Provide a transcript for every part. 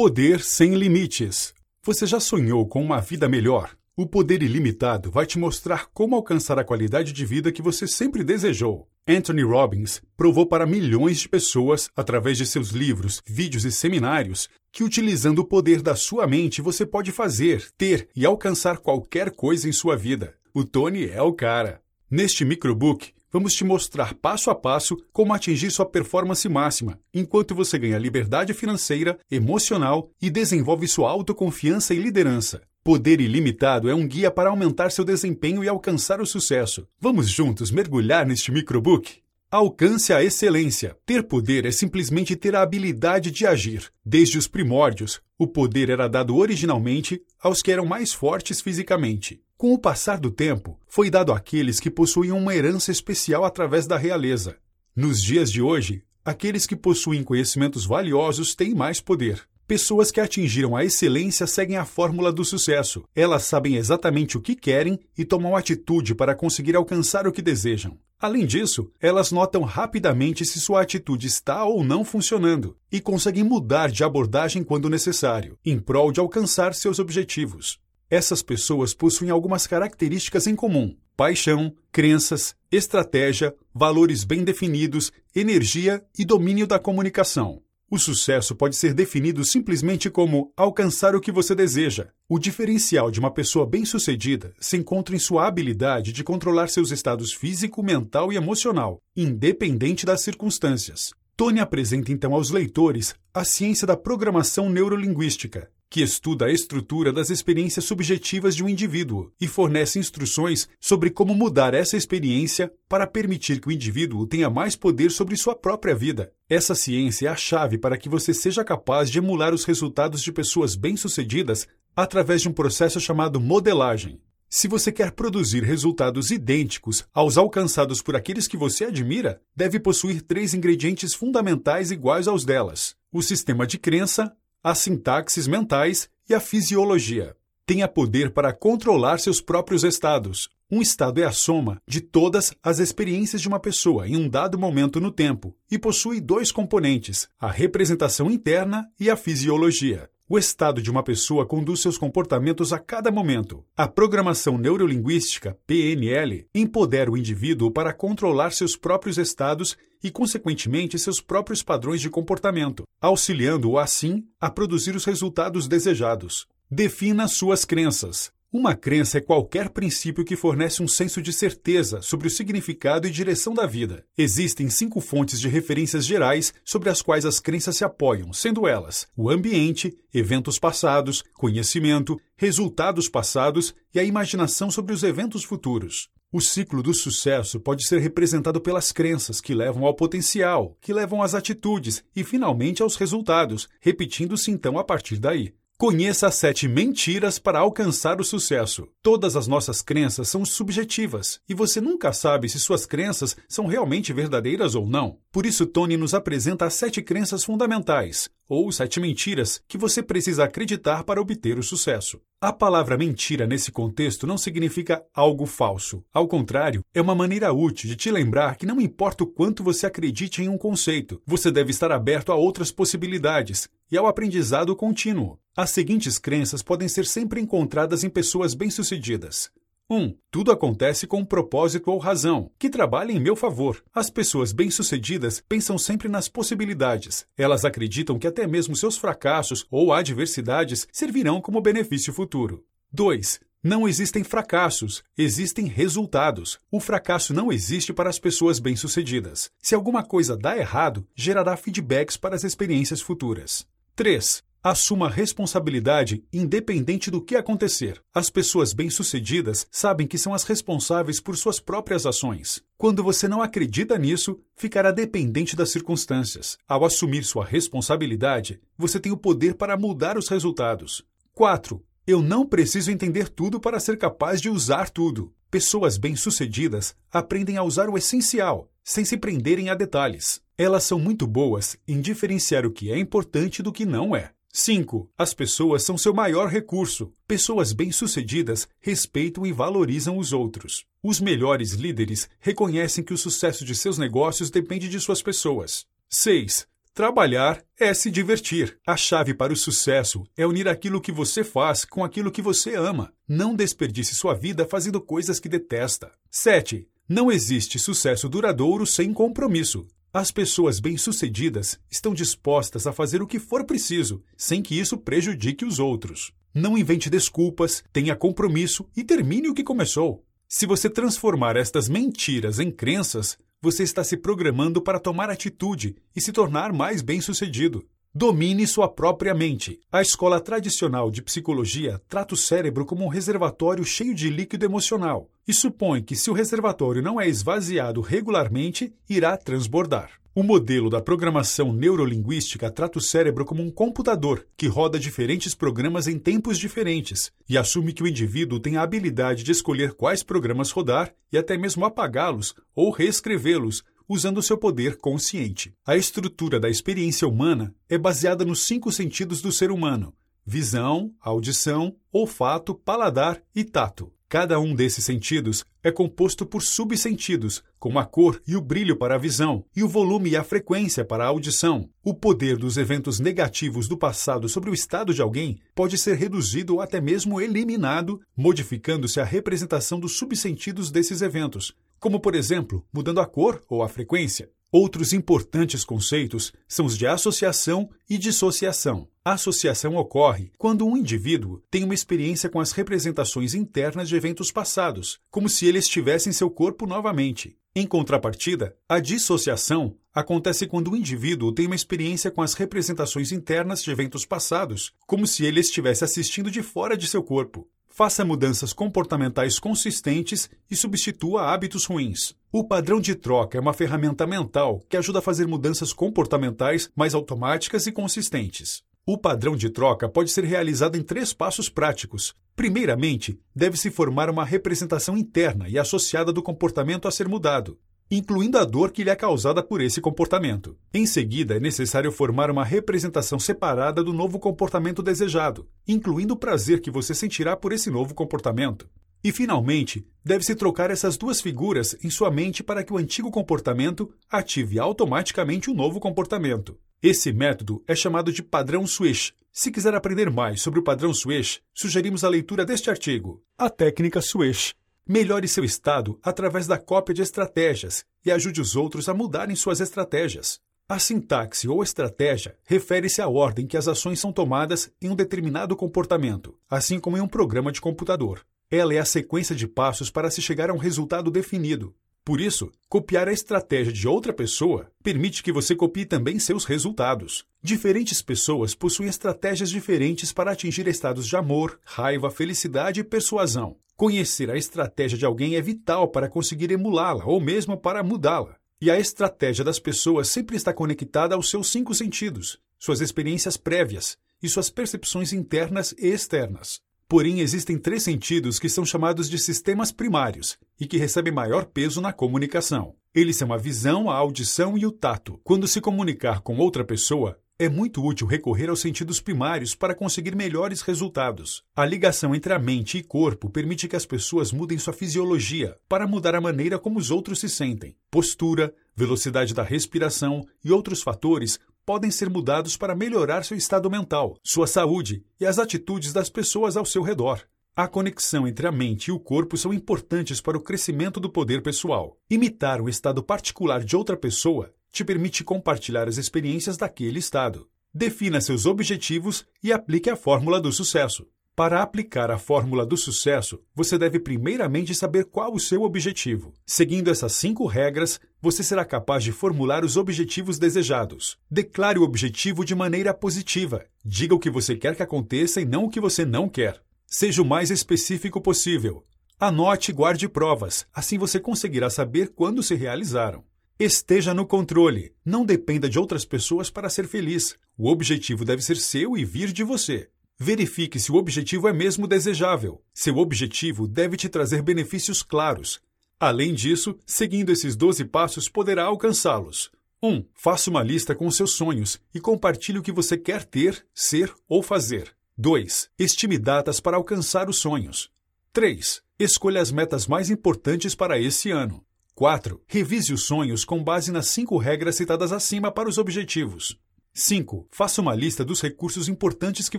Poder sem limites. Você já sonhou com uma vida melhor? O poder ilimitado vai te mostrar como alcançar a qualidade de vida que você sempre desejou. Anthony Robbins provou para milhões de pessoas, através de seus livros, vídeos e seminários, que utilizando o poder da sua mente você pode fazer, ter e alcançar qualquer coisa em sua vida. O Tony é o cara. Neste microbook, vamos te mostrar passo a passo como atingir sua performance máxima, enquanto você ganha liberdade financeira, emocional e desenvolve sua autoconfiança e liderança. Poder Ilimitado é um guia para aumentar seu desempenho e alcançar o sucesso. Vamos juntos mergulhar neste microbook? Alcance a excelência. Ter poder é simplesmente ter a habilidade de agir. Desde os primórdios, o poder era dado originalmente aos que eram mais fortes fisicamente. Com o passar do tempo, foi dado àqueles que possuíam uma herança especial através da realeza. Nos dias de hoje, aqueles que possuem conhecimentos valiosos têm mais poder. Pessoas que atingiram a excelência seguem a fórmula do sucesso. Elas sabem exatamente o que querem e tomam atitude para conseguir alcançar o que desejam. Além disso, elas notam rapidamente se sua atitude está ou não funcionando e conseguem mudar de abordagem quando necessário, em prol de alcançar seus objetivos. Essas pessoas possuem algumas características em comum: paixão, crenças, estratégia, valores bem definidos, energia e domínio da comunicação. O sucesso pode ser definido simplesmente como alcançar o que você deseja. O diferencial de uma pessoa bem-sucedida se encontra em sua habilidade de controlar seus estados físico, mental e emocional, independente das circunstâncias. Tony apresenta então aos leitores a ciência da programação neurolinguística, que estuda a estrutura das experiências subjetivas de um indivíduo e fornece instruções sobre como mudar essa experiência para permitir que o indivíduo tenha mais poder sobre sua própria vida. Essa ciência é a chave para que você seja capaz de emular os resultados de pessoas bem-sucedidas através de um processo chamado modelagem. Se você quer produzir resultados idênticos aos alcançados por aqueles que você admira, deve possuir três ingredientes fundamentais iguais aos delas: o sistema de crença, as sintaxes mentais e a fisiologia. Tenha poder para controlar seus próprios estados. Um estado é a soma de todas as experiências de uma pessoa em um dado momento no tempo e possui dois componentes: a representação interna e a fisiologia. O estado de uma pessoa conduz seus comportamentos a cada momento. A programação neurolinguística, PNL, empodera o indivíduo para controlar seus próprios estados e, consequentemente, seus próprios padrões de comportamento, auxiliando-o, assim, a produzir os resultados desejados. Defina suas crenças. Uma crença é qualquer princípio que fornece um senso de certeza sobre o significado e direção da vida. Existem cinco fontes de referências gerais sobre as quais as crenças se apoiam, sendo elas o ambiente, eventos passados, conhecimento, resultados passados e a imaginação sobre os eventos futuros. O ciclo do sucesso pode ser representado pelas crenças, que levam ao potencial, que levam às atitudes e, finalmente, aos resultados, repetindo-se então a partir daí. Conheça as sete mentiras para alcançar o sucesso. Todas as nossas crenças são subjetivas e você nunca sabe se suas crenças são realmente verdadeiras ou não. Por isso, Tony nos apresenta as sete crenças fundamentais, ou sete mentiras, que você precisa acreditar para obter o sucesso. A palavra mentira nesse contexto não significa algo falso. Ao contrário, é uma maneira útil de te lembrar que não importa o quanto você acredite em um conceito, você deve estar aberto a outras possibilidades e ao aprendizado contínuo. As seguintes crenças podem ser sempre encontradas em pessoas bem-sucedidas. 1. Um, tudo acontece com um propósito ou razão, que trabalha em meu favor. As pessoas bem-sucedidas pensam sempre nas possibilidades. Elas acreditam que até mesmo seus fracassos ou adversidades servirão como benefício futuro. 2. Não existem fracassos, existem resultados. O fracasso não existe para as pessoas bem-sucedidas. Se alguma coisa dá errado, gerará feedbacks para as experiências futuras. 3. Assuma responsabilidade independente do que acontecer. As pessoas bem-sucedidas sabem que são as responsáveis por suas próprias ações. Quando você não acredita nisso, ficará dependente das circunstâncias. Ao assumir sua responsabilidade, você tem o poder para mudar os resultados. 4. Eu não preciso entender tudo para ser capaz de usar tudo. Pessoas bem-sucedidas aprendem a usar o essencial, sem se prenderem a detalhes. Elas são muito boas em diferenciar o que é importante do que não é. 5. As pessoas são seu maior recurso. Pessoas bem-sucedidas respeitam e valorizam os outros. Os melhores líderes reconhecem que o sucesso de seus negócios depende de suas pessoas. 6. Trabalhar é se divertir. A chave para o sucesso é unir aquilo que você faz com aquilo que você ama. Não desperdice sua vida fazendo coisas que detesta. 7. Não existe sucesso duradouro sem compromisso. As pessoas bem-sucedidas estão dispostas a fazer o que for preciso, sem que isso prejudique os outros. Não invente desculpas, tenha compromisso e termine o que começou. Se você transformar estas mentiras em crenças, você está se programando para tomar atitude e se tornar mais bem-sucedido. Domine sua própria mente. A escola tradicional de psicologia trata o cérebro como um reservatório cheio de líquido emocional e supõe que, se o reservatório não é esvaziado regularmente, irá transbordar. O modelo da programação neurolinguística trata o cérebro como um computador que roda diferentes programas em tempos diferentes e assume que o indivíduo tem a habilidade de escolher quais programas rodar e até mesmo apagá-los ou reescrevê-los usando seu poder consciente. A estrutura da experiência humana é baseada nos cinco sentidos do ser humano: visão, audição, olfato, paladar e tato. Cada um desses sentidos é composto por subsentidos, como a cor e o brilho para a visão, e o volume e a frequência para a audição. O poder dos eventos negativos do passado sobre o estado de alguém pode ser reduzido ou até mesmo eliminado, modificando-se a representação dos subsentidos desses eventos, como, por exemplo, mudando a cor ou a frequência. Outros importantes conceitos são os de associação e dissociação. A associação ocorre quando um indivíduo tem uma experiência com as representações internas de eventos passados, como se ele estivesse em seu corpo novamente. Em contrapartida, a dissociação acontece quando o indivíduo tem uma experiência com as representações internas de eventos passados, como se ele estivesse assistindo de fora de seu corpo. Faça mudanças comportamentais consistentes e substitua hábitos ruins. O padrão de troca é uma ferramenta mental que ajuda a fazer mudanças comportamentais mais automáticas e consistentes. O padrão de troca pode ser realizado em três passos práticos. Primeiramente, deve-se formar uma representação interna e associada do comportamento a ser mudado incluindo a dor que lhe é causada por esse comportamento. Em seguida, é necessário formar uma representação separada do novo comportamento desejado, incluindo o prazer que você sentirá por esse novo comportamento. E, finalmente, deve-se trocar essas duas figuras em sua mente para que o antigo comportamento ative automaticamente o novo comportamento. Esse método é chamado de padrão Swish. Se quiser aprender mais sobre o padrão Swish, sugerimos a leitura deste artigo, A Técnica Swish, Melhore seu estado através da cópia de estratégias e ajude os outros a mudarem suas estratégias. A sintaxe ou estratégia refere-se à ordem que as ações são tomadas em um determinado comportamento, assim como em um programa de computador. Ela é a sequência de passos para se chegar a um resultado definido. Por isso, copiar a estratégia de outra pessoa permite que você copie também seus resultados. Diferentes pessoas possuem estratégias diferentes para atingir estados de amor, raiva, felicidade e persuasão. Conhecer a estratégia de alguém é vital para conseguir emulá-la ou mesmo para mudá-la. E a estratégia das pessoas sempre está conectada aos seus cinco sentidos, suas experiências prévias e suas percepções internas e externas. Porém, existem três sentidos que são chamados de sistemas primários e que recebem maior peso na comunicação. Eles são a visão, a audição e o tato. Quando se comunicar com outra pessoa, é muito útil recorrer aos sentidos primários para conseguir melhores resultados. A ligação entre a mente e corpo permite que as pessoas mudem sua fisiologia para mudar a maneira como os outros se sentem. Postura, velocidade da respiração e outros fatores podem ser mudados para melhorar seu estado mental, sua saúde e as atitudes das pessoas ao seu redor. A conexão entre a mente e o corpo são importantes para o crescimento do poder pessoal. Imitar o estado particular de outra pessoa te permite compartilhar as experiências daquele estado. Defina seus objetivos e aplique a fórmula do sucesso. Para aplicar a fórmula do sucesso, você deve primeiramente saber qual o seu objetivo. Seguindo essas cinco regras, você será capaz de formular os objetivos desejados. Declare o objetivo de maneira positiva. Diga o que você quer que aconteça e não o que você não quer. Seja o mais específico possível. Anote e guarde provas, assim você conseguirá saber quando se realizaram. Esteja no controle. Não dependa de outras pessoas para ser feliz. O objetivo deve ser seu e vir de você. Verifique se o objetivo é mesmo desejável. Seu objetivo deve te trazer benefícios claros. Além disso, seguindo esses 12 passos, poderá alcançá-los. 1. Um, faça uma lista com seus sonhos e compartilhe o que você quer ter, ser ou fazer. 2. Estime datas para alcançar os sonhos. 3. Escolha as metas mais importantes para esse ano. 4. Revise os sonhos com base nas cinco regras citadas acima para os objetivos. 5. Faça uma lista dos recursos importantes que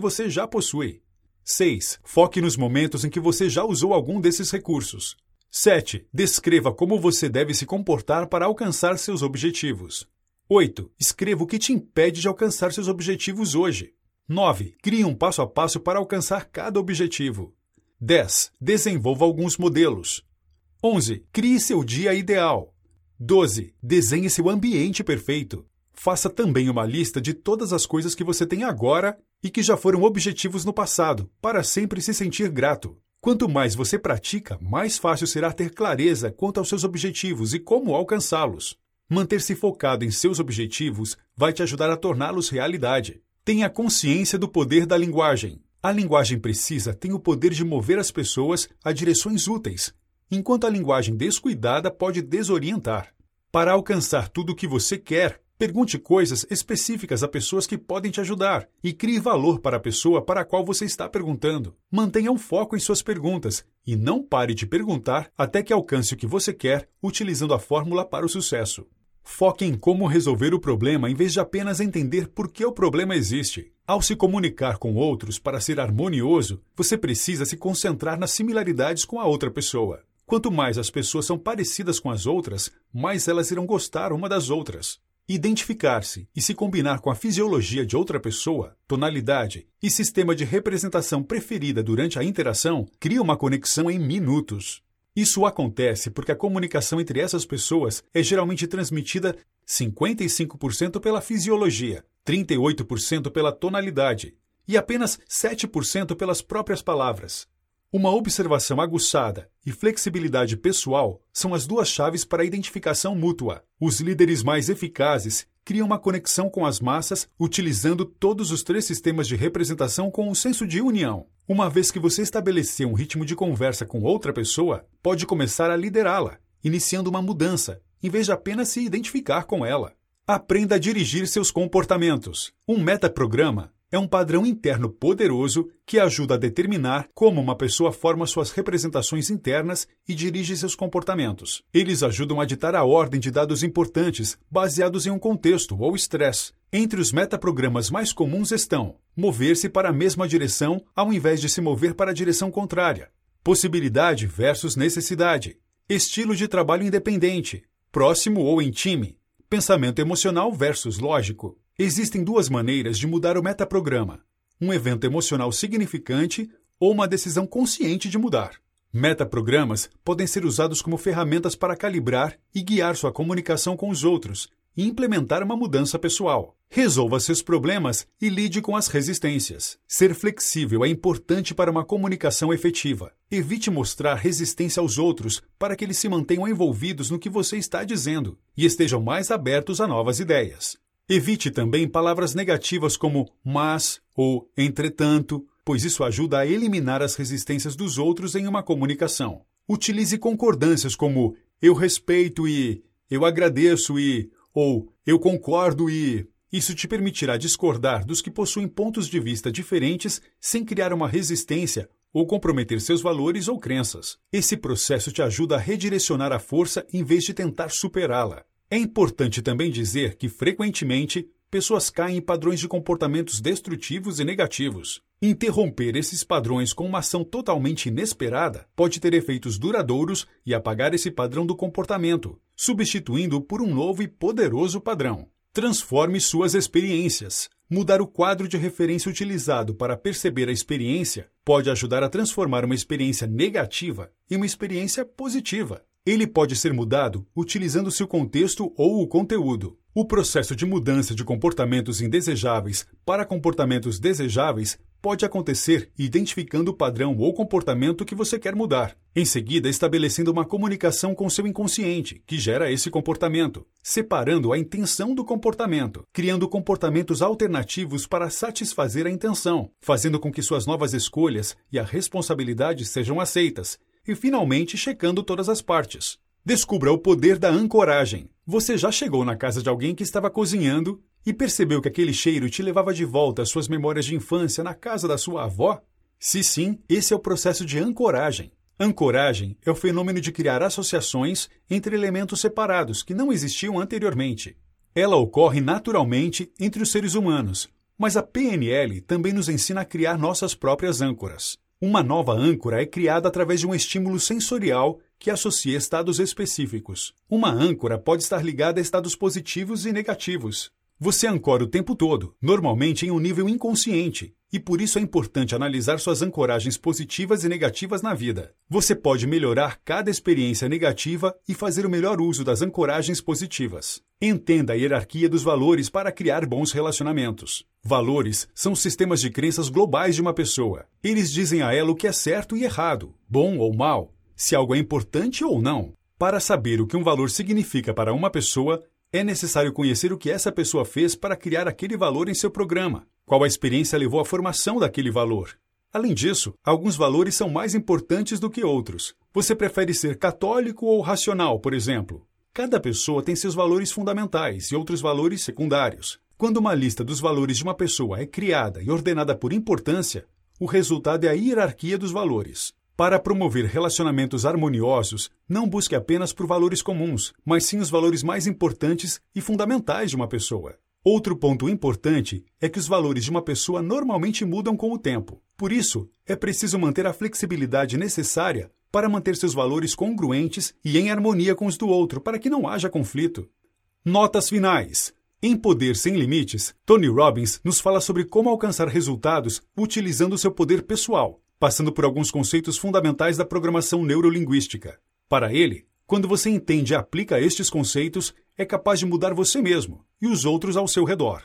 você já possui. 6. Foque nos momentos em que você já usou algum desses recursos. 7. Descreva como você deve se comportar para alcançar seus objetivos. 8. Escreva o que te impede de alcançar seus objetivos hoje. 9. Crie um passo a passo para alcançar cada objetivo. 10. Desenvolva alguns modelos. 11. Crie seu dia ideal. 12. Desenhe seu ambiente perfeito. Faça também uma lista de todas as coisas que você tem agora e que já foram objetivos no passado, para sempre se sentir grato. Quanto mais você pratica, mais fácil será ter clareza quanto aos seus objetivos e como alcançá-los. Manter-se focado em seus objetivos vai te ajudar a torná-los realidade. Tenha consciência do poder da linguagem. A linguagem precisa tem o poder de mover as pessoas a direções úteis, enquanto a linguagem descuidada pode desorientar. Para alcançar tudo o que você quer, Pergunte coisas específicas a pessoas que podem te ajudar e crie valor para a pessoa para a qual você está perguntando. Mantenha um foco em suas perguntas e não pare de perguntar até que alcance o que você quer utilizando a fórmula para o sucesso. Foque em como resolver o problema em vez de apenas entender por que o problema existe. Ao se comunicar com outros para ser harmonioso, você precisa se concentrar nas similaridades com a outra pessoa. Quanto mais as pessoas são parecidas com as outras, mais elas irão gostar uma das outras. Identificar-se e se combinar com a fisiologia de outra pessoa, tonalidade e sistema de representação preferida durante a interação cria uma conexão em minutos. Isso acontece porque a comunicação entre essas pessoas é geralmente transmitida 55% pela fisiologia, 38% pela tonalidade e apenas 7% pelas próprias palavras. Uma observação aguçada e flexibilidade pessoal são as duas chaves para a identificação mútua. Os líderes mais eficazes criam uma conexão com as massas utilizando todos os três sistemas de representação com um senso de união. Uma vez que você estabeleceu um ritmo de conversa com outra pessoa, pode começar a liderá-la, iniciando uma mudança, em vez de apenas se identificar com ela. Aprenda a dirigir seus comportamentos. Um metaprograma é um padrão interno poderoso que ajuda a determinar como uma pessoa forma suas representações internas e dirige seus comportamentos. Eles ajudam a ditar a ordem de dados importantes baseados em um contexto ou estresse. Entre os metaprogramas mais comuns estão mover-se para a mesma direção ao invés de se mover para a direção contrária, possibilidade versus necessidade, estilo de trabalho independente, próximo ou em time, pensamento emocional versus lógico, Existem duas maneiras de mudar o metaprograma: um evento emocional significante ou uma decisão consciente de mudar. Metaprogramas podem ser usados como ferramentas para calibrar e guiar sua comunicação com os outros e implementar uma mudança pessoal. Resolva seus problemas e lide com as resistências. Ser flexível é importante para uma comunicação efetiva. Evite mostrar resistência aos outros para que eles se mantenham envolvidos no que você está dizendo e estejam mais abertos a novas ideias. Evite também palavras negativas como mas ou entretanto, pois isso ajuda a eliminar as resistências dos outros em uma comunicação. Utilize concordâncias como eu respeito e eu agradeço e ou eu concordo e isso te permitirá discordar dos que possuem pontos de vista diferentes sem criar uma resistência ou comprometer seus valores ou crenças. Esse processo te ajuda a redirecionar a força em vez de tentar superá-la. É importante também dizer que, frequentemente, pessoas caem em padrões de comportamentos destrutivos e negativos. Interromper esses padrões com uma ação totalmente inesperada pode ter efeitos duradouros e apagar esse padrão do comportamento, substituindo-o por um novo e poderoso padrão. Transforme suas experiências. Mudar o quadro de referência utilizado para perceber a experiência pode ajudar a transformar uma experiência negativa em uma experiência positiva. Ele pode ser mudado utilizando seu contexto ou o conteúdo. O processo de mudança de comportamentos indesejáveis para comportamentos desejáveis pode acontecer identificando o padrão ou comportamento que você quer mudar. Em seguida, estabelecendo uma comunicação com seu inconsciente, que gera esse comportamento, separando a intenção do comportamento, criando comportamentos alternativos para satisfazer a intenção, fazendo com que suas novas escolhas e a responsabilidade sejam aceitas e finalmente checando todas as partes. Descubra o poder da ancoragem. Você já chegou na casa de alguém que estava cozinhando e percebeu que aquele cheiro te levava de volta às suas memórias de infância na casa da sua avó? Se sim, esse é o processo de ancoragem. Ancoragem é o fenômeno de criar associações entre elementos separados que não existiam anteriormente. Ela ocorre naturalmente entre os seres humanos, mas a PNL também nos ensina a criar nossas próprias âncoras. Uma nova âncora é criada através de um estímulo sensorial que associa estados específicos. Uma âncora pode estar ligada a estados positivos e negativos. Você ancora o tempo todo, normalmente em um nível inconsciente, e por isso é importante analisar suas ancoragens positivas e negativas na vida. Você pode melhorar cada experiência negativa e fazer o melhor uso das ancoragens positivas. Entenda a hierarquia dos valores para criar bons relacionamentos. Valores são sistemas de crenças globais de uma pessoa. Eles dizem a ela o que é certo e errado, bom ou mal, se algo é importante ou não. Para saber o que um valor significa para uma pessoa, é necessário conhecer o que essa pessoa fez para criar aquele valor em seu programa, qual a experiência levou à formação daquele valor. Além disso, alguns valores são mais importantes do que outros. Você prefere ser católico ou racional, por exemplo? Cada pessoa tem seus valores fundamentais e outros valores secundários. Quando uma lista dos valores de uma pessoa é criada e ordenada por importância, o resultado é a hierarquia dos valores. Para promover relacionamentos harmoniosos, não busque apenas por valores comuns, mas sim os valores mais importantes e fundamentais de uma pessoa. Outro ponto importante é que os valores de uma pessoa normalmente mudam com o tempo. Por isso, é preciso manter a flexibilidade necessária para manter seus valores congruentes e em harmonia com os do outro, para que não haja conflito. Notas finais. Em Poder Sem Limites, Tony Robbins nos fala sobre como alcançar resultados utilizando seu poder pessoal, passando por alguns conceitos fundamentais da programação neurolinguística. Para ele, quando você entende e aplica estes conceitos, é capaz de mudar você mesmo e os outros ao seu redor.